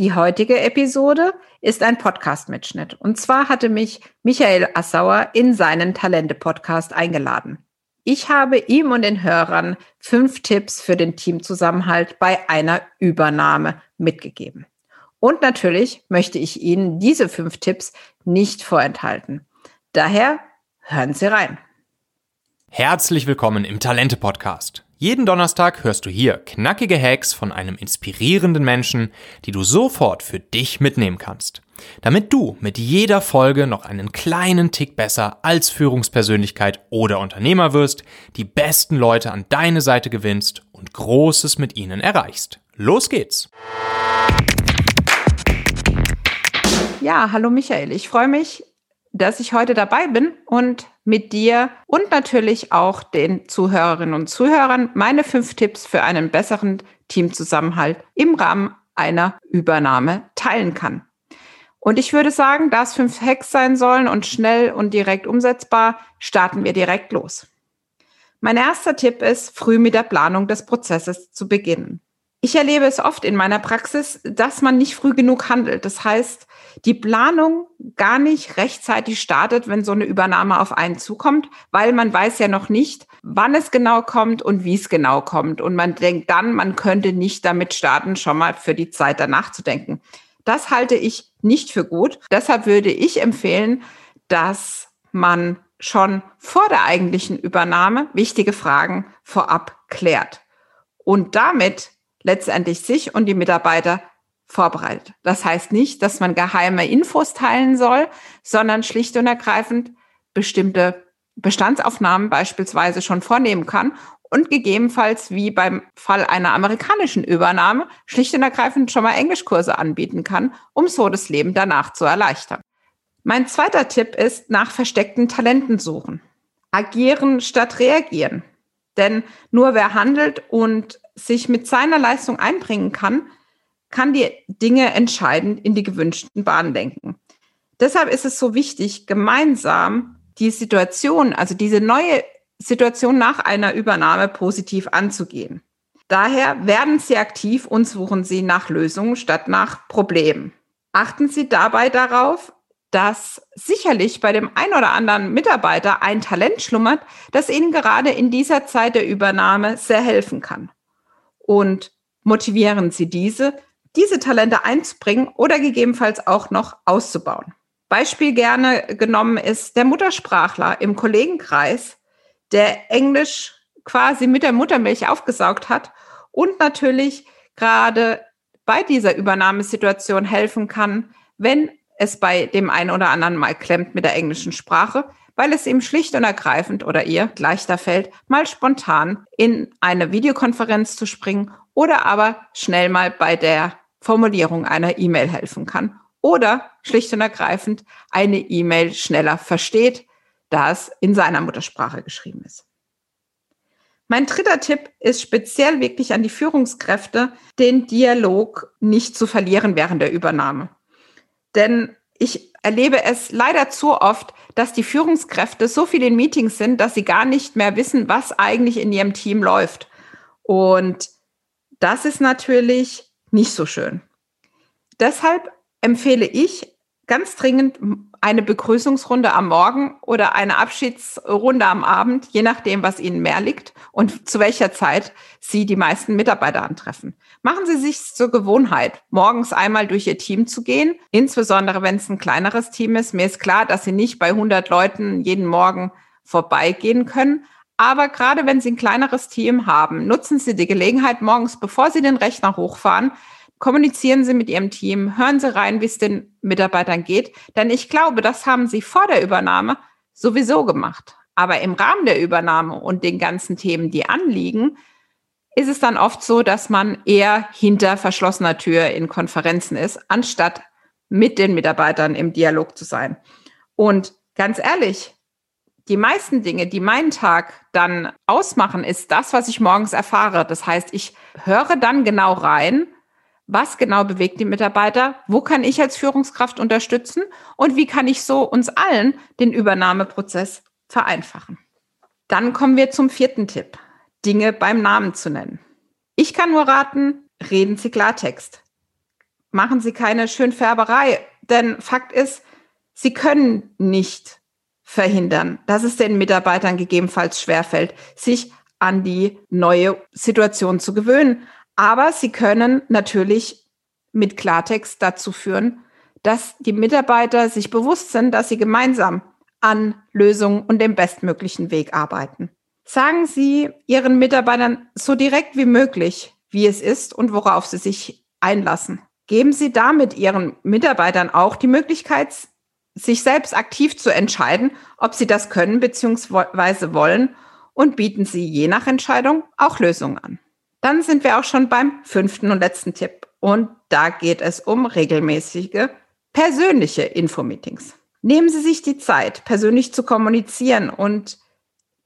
Die heutige Episode ist ein Podcast-Mitschnitt. Und zwar hatte mich Michael Assauer in seinen Talente-Podcast eingeladen. Ich habe ihm und den Hörern fünf Tipps für den Teamzusammenhalt bei einer Übernahme mitgegeben. Und natürlich möchte ich Ihnen diese fünf Tipps nicht vorenthalten. Daher hören Sie rein. Herzlich willkommen im Talente-Podcast. Jeden Donnerstag hörst du hier knackige Hacks von einem inspirierenden Menschen, die du sofort für dich mitnehmen kannst. Damit du mit jeder Folge noch einen kleinen Tick besser als Führungspersönlichkeit oder Unternehmer wirst, die besten Leute an deine Seite gewinnst und Großes mit ihnen erreichst. Los geht's! Ja, hallo Michael. Ich freue mich, dass ich heute dabei bin und mit dir und natürlich auch den Zuhörerinnen und Zuhörern meine fünf Tipps für einen besseren Teamzusammenhalt im Rahmen einer Übernahme teilen kann. Und ich würde sagen, da es fünf Hacks sein sollen und schnell und direkt umsetzbar, starten wir direkt los. Mein erster Tipp ist, früh mit der Planung des Prozesses zu beginnen. Ich erlebe es oft in meiner Praxis, dass man nicht früh genug handelt. Das heißt, die Planung gar nicht rechtzeitig startet, wenn so eine Übernahme auf einen zukommt, weil man weiß ja noch nicht, wann es genau kommt und wie es genau kommt. Und man denkt dann, man könnte nicht damit starten, schon mal für die Zeit danach zu denken. Das halte ich nicht für gut. Deshalb würde ich empfehlen, dass man schon vor der eigentlichen Übernahme wichtige Fragen vorab klärt und damit letztendlich sich und die Mitarbeiter vorbereitet. Das heißt nicht, dass man geheime Infos teilen soll, sondern schlicht und ergreifend bestimmte Bestandsaufnahmen beispielsweise schon vornehmen kann und gegebenenfalls wie beim Fall einer amerikanischen Übernahme schlicht und ergreifend schon mal Englischkurse anbieten kann, um so das Leben danach zu erleichtern. Mein zweiter Tipp ist nach versteckten Talenten suchen. Agieren statt reagieren. Denn nur wer handelt und sich mit seiner Leistung einbringen kann, kann die Dinge entscheidend in die gewünschten Bahnen lenken. Deshalb ist es so wichtig, gemeinsam die Situation, also diese neue Situation nach einer Übernahme positiv anzugehen. Daher werden Sie aktiv und suchen Sie nach Lösungen statt nach Problemen. Achten Sie dabei darauf, dass sicherlich bei dem ein oder anderen Mitarbeiter ein Talent schlummert, das Ihnen gerade in dieser Zeit der Übernahme sehr helfen kann. Und motivieren Sie diese, diese Talente einzubringen oder gegebenenfalls auch noch auszubauen. Beispiel gerne genommen ist der Muttersprachler im Kollegenkreis, der Englisch quasi mit der Muttermilch aufgesaugt hat und natürlich gerade bei dieser Übernahmesituation helfen kann, wenn es bei dem einen oder anderen mal klemmt mit der englischen Sprache, weil es ihm schlicht und ergreifend oder ihr leichter fällt, mal spontan in eine Videokonferenz zu springen oder aber schnell mal bei der Formulierung einer E-Mail helfen kann oder schlicht und ergreifend eine E-Mail schneller versteht, da es in seiner Muttersprache geschrieben ist. Mein dritter Tipp ist speziell wirklich an die Führungskräfte, den Dialog nicht zu verlieren während der Übernahme. Denn ich erlebe es leider zu oft, dass die Führungskräfte so viel in Meetings sind, dass sie gar nicht mehr wissen, was eigentlich in ihrem Team läuft. Und das ist natürlich nicht so schön. Deshalb empfehle ich ganz dringend eine Begrüßungsrunde am Morgen oder eine Abschiedsrunde am Abend, je nachdem, was Ihnen mehr liegt und zu welcher Zeit Sie die meisten Mitarbeiter antreffen. Machen Sie sich zur Gewohnheit, morgens einmal durch Ihr Team zu gehen, insbesondere wenn es ein kleineres Team ist. Mir ist klar, dass Sie nicht bei 100 Leuten jeden Morgen vorbeigehen können, aber gerade wenn Sie ein kleineres Team haben, nutzen Sie die Gelegenheit morgens, bevor Sie den Rechner hochfahren, kommunizieren Sie mit Ihrem Team, hören Sie rein, wie es den Mitarbeitern geht. Denn ich glaube, das haben Sie vor der Übernahme sowieso gemacht. Aber im Rahmen der Übernahme und den ganzen Themen, die anliegen, ist es dann oft so, dass man eher hinter verschlossener Tür in Konferenzen ist, anstatt mit den Mitarbeitern im Dialog zu sein. Und ganz ehrlich, die meisten Dinge, die meinen Tag dann ausmachen, ist das, was ich morgens erfahre. Das heißt, ich höre dann genau rein, was genau bewegt die Mitarbeiter, wo kann ich als Führungskraft unterstützen und wie kann ich so uns allen den Übernahmeprozess vereinfachen. Dann kommen wir zum vierten Tipp, Dinge beim Namen zu nennen. Ich kann nur raten, reden Sie Klartext. Machen Sie keine Schönfärberei, denn Fakt ist, Sie können nicht verhindern, dass es den Mitarbeitern gegebenenfalls schwerfällt, sich an die neue Situation zu gewöhnen. Aber sie können natürlich mit Klartext dazu führen, dass die Mitarbeiter sich bewusst sind, dass sie gemeinsam an Lösungen und dem bestmöglichen Weg arbeiten. Sagen Sie Ihren Mitarbeitern so direkt wie möglich, wie es ist und worauf sie sich einlassen. Geben Sie damit Ihren Mitarbeitern auch die Möglichkeit, sich selbst aktiv zu entscheiden, ob sie das können bzw. wollen und bieten Sie je nach Entscheidung auch Lösungen an. Dann sind wir auch schon beim fünften und letzten Tipp und da geht es um regelmäßige persönliche Infomeetings. Nehmen Sie sich die Zeit, persönlich zu kommunizieren und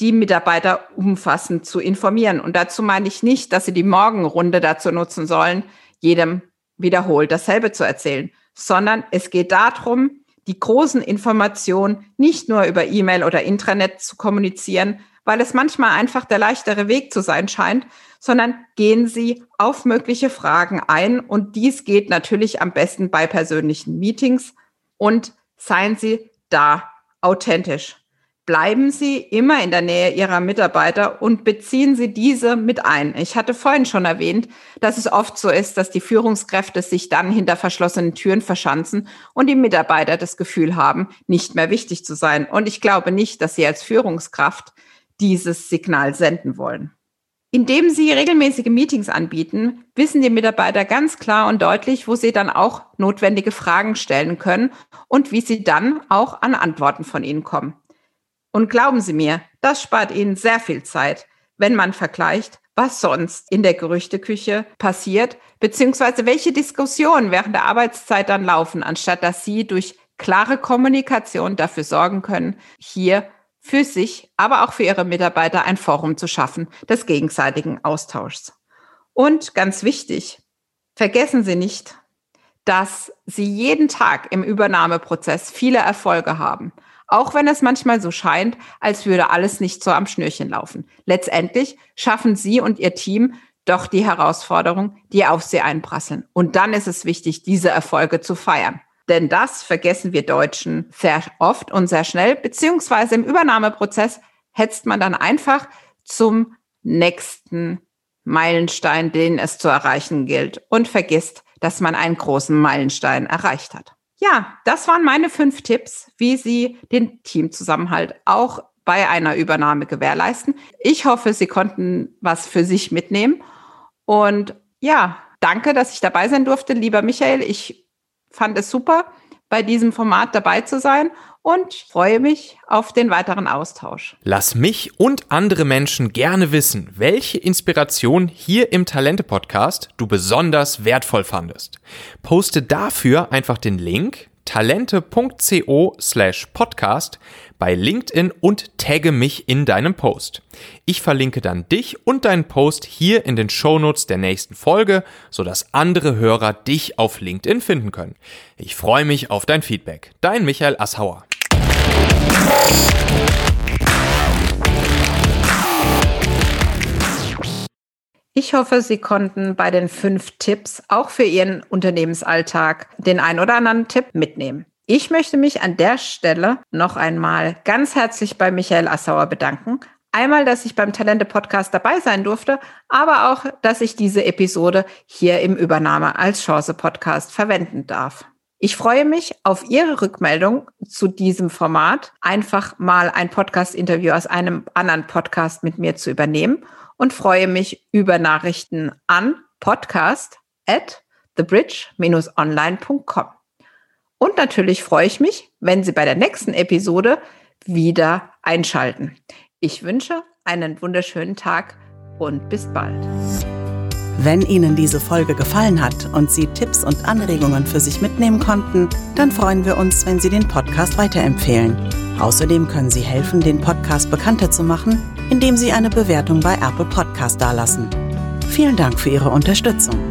die Mitarbeiter umfassend zu informieren. Und dazu meine ich nicht, dass Sie die Morgenrunde dazu nutzen sollen, jedem wiederholt dasselbe zu erzählen, sondern es geht darum, die großen Informationen nicht nur über E-Mail oder Intranet zu kommunizieren, weil es manchmal einfach der leichtere Weg zu sein scheint, sondern gehen Sie auf mögliche Fragen ein. Und dies geht natürlich am besten bei persönlichen Meetings und seien Sie da authentisch. Bleiben Sie immer in der Nähe Ihrer Mitarbeiter und beziehen Sie diese mit ein. Ich hatte vorhin schon erwähnt, dass es oft so ist, dass die Führungskräfte sich dann hinter verschlossenen Türen verschanzen und die Mitarbeiter das Gefühl haben, nicht mehr wichtig zu sein. Und ich glaube nicht, dass Sie als Führungskraft dieses Signal senden wollen. Indem Sie regelmäßige Meetings anbieten, wissen die Mitarbeiter ganz klar und deutlich, wo sie dann auch notwendige Fragen stellen können und wie sie dann auch an Antworten von Ihnen kommen. Und glauben Sie mir, das spart Ihnen sehr viel Zeit, wenn man vergleicht, was sonst in der Gerüchteküche passiert, beziehungsweise welche Diskussionen während der Arbeitszeit dann laufen, anstatt dass Sie durch klare Kommunikation dafür sorgen können, hier für sich, aber auch für ihre Mitarbeiter ein Forum zu schaffen des gegenseitigen Austauschs. Und ganz wichtig, vergessen Sie nicht, dass Sie jeden Tag im Übernahmeprozess viele Erfolge haben. Auch wenn es manchmal so scheint, als würde alles nicht so am Schnürchen laufen. Letztendlich schaffen Sie und Ihr Team doch die Herausforderung, die auf Sie einprasseln. Und dann ist es wichtig, diese Erfolge zu feiern. Denn das vergessen wir Deutschen sehr oft und sehr schnell, beziehungsweise im Übernahmeprozess hetzt man dann einfach zum nächsten Meilenstein, den es zu erreichen gilt und vergisst, dass man einen großen Meilenstein erreicht hat. Ja, das waren meine fünf Tipps, wie Sie den Teamzusammenhalt auch bei einer Übernahme gewährleisten. Ich hoffe, Sie konnten was für sich mitnehmen. Und ja, danke, dass ich dabei sein durfte, lieber Michael. Ich fand es super, bei diesem Format dabei zu sein und freue mich auf den weiteren Austausch. Lass mich und andere Menschen gerne wissen, welche Inspiration hier im Talente Podcast du besonders wertvoll fandest. Poste dafür einfach den Link talente.co slash podcast bei LinkedIn und tagge mich in deinem Post. Ich verlinke dann dich und deinen Post hier in den Shownotes der nächsten Folge, sodass andere Hörer dich auf LinkedIn finden können. Ich freue mich auf dein Feedback. Dein Michael Asshauer. Ich hoffe, Sie konnten bei den fünf Tipps auch für Ihren Unternehmensalltag den ein oder anderen Tipp mitnehmen. Ich möchte mich an der Stelle noch einmal ganz herzlich bei Michael Assauer bedanken. Einmal, dass ich beim Talente Podcast dabei sein durfte, aber auch, dass ich diese Episode hier im Übernahme als Chance Podcast verwenden darf. Ich freue mich auf Ihre Rückmeldung zu diesem Format, einfach mal ein Podcast-Interview aus einem anderen Podcast mit mir zu übernehmen und freue mich über Nachrichten an podcast at thebridge-online.com. Und natürlich freue ich mich, wenn Sie bei der nächsten Episode wieder einschalten. Ich wünsche einen wunderschönen Tag. und bis bald. Wenn Ihnen diese Folge gefallen hat und Sie Tipps und Anregungen für sich mitnehmen konnten, dann freuen wir uns, wenn Sie den Podcast weiterempfehlen. Außerdem können Sie helfen, den Podcast bekannter zu machen, indem Sie eine Bewertung bei Apple Podcast dalassen. Vielen Dank für Ihre Unterstützung.